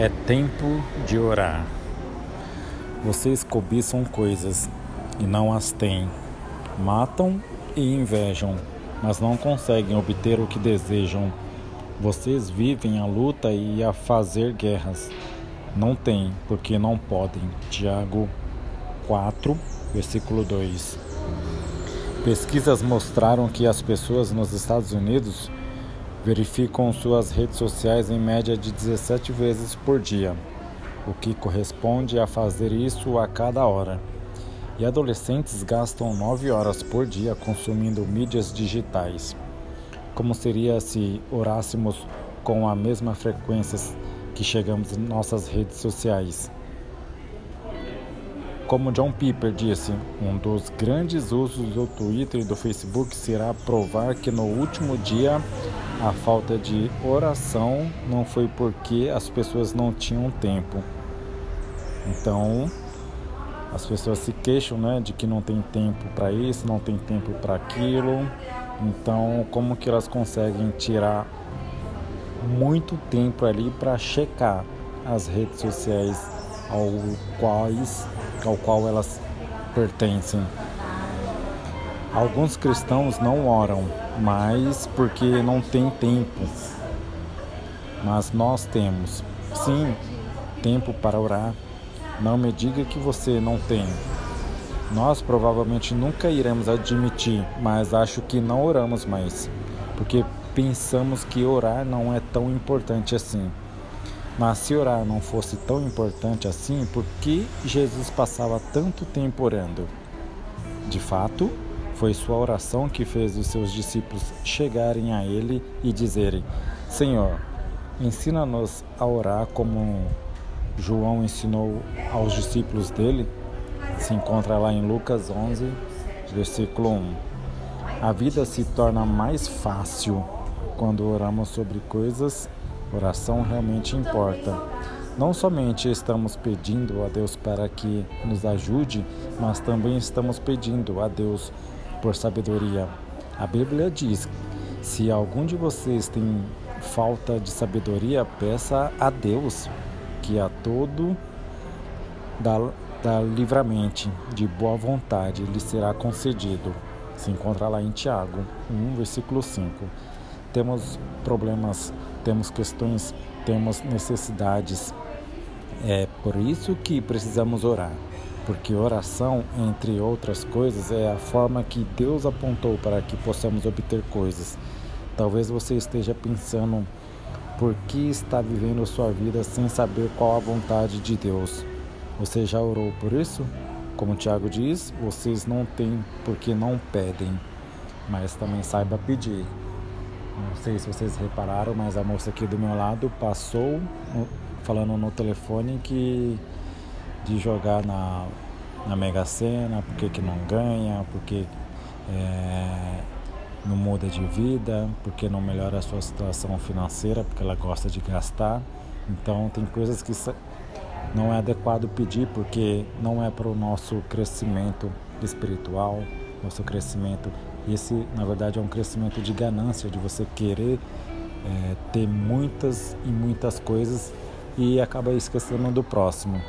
É tempo de orar. Vocês cobiçam coisas e não as têm. Matam e invejam, mas não conseguem obter o que desejam. Vocês vivem a luta e a fazer guerras. Não têm, porque não podem. Tiago 4, versículo 2. Pesquisas mostraram que as pessoas nos Estados Unidos verificam suas redes sociais em média de 17 vezes por dia, o que corresponde a fazer isso a cada hora. E adolescentes gastam 9 horas por dia consumindo mídias digitais. Como seria se orássemos com a mesma frequência que chegamos em nossas redes sociais? Como John Piper disse, um dos grandes usos do Twitter e do Facebook será provar que no último dia a falta de oração não foi porque as pessoas não tinham tempo. Então, as pessoas se queixam, né, de que não tem tempo para isso, não tem tempo para aquilo. Então, como que elas conseguem tirar muito tempo ali para checar as redes sociais ao quais ao qual elas pertencem. Alguns cristãos não oram, mas porque não tem tempo. Mas nós temos, sim, tempo para orar. Não me diga que você não tem. Nós provavelmente nunca iremos admitir, mas acho que não oramos mais, porque pensamos que orar não é tão importante assim. Mas se orar não fosse tão importante assim, por que Jesus passava tanto tempo orando? De fato, foi sua oração que fez os seus discípulos chegarem a ele e dizerem: Senhor, ensina-nos a orar como João ensinou aos discípulos dele. Se encontra lá em Lucas 11, versículo 1. A vida se torna mais fácil quando oramos sobre coisas Oração realmente importa. Não somente estamos pedindo a Deus para que nos ajude, mas também estamos pedindo a Deus por sabedoria. A Bíblia diz: se algum de vocês tem falta de sabedoria, peça a Deus, que a todo dá, dá livremente, de boa vontade, lhe será concedido. Se encontra lá em Tiago 1, versículo 5. Temos problemas temos questões, temos necessidades. É por isso que precisamos orar, porque oração, entre outras coisas, é a forma que Deus apontou para que possamos obter coisas. Talvez você esteja pensando por que está vivendo sua vida sem saber qual a vontade de Deus. Você já orou por isso? Como Tiago diz, vocês não têm porque não pedem, mas também saiba pedir. Não sei se vocês repararam, mas a moça aqui do meu lado passou falando no telefone que de jogar na, na Mega Sena, porque que não ganha, porque é, não muda de vida, porque não melhora a sua situação financeira, porque ela gosta de gastar. Então tem coisas que não é adequado pedir porque não é para o nosso crescimento espiritual, nosso crescimento esse, na verdade, é um crescimento de ganância, de você querer é, ter muitas e muitas coisas e acaba esquecendo do próximo.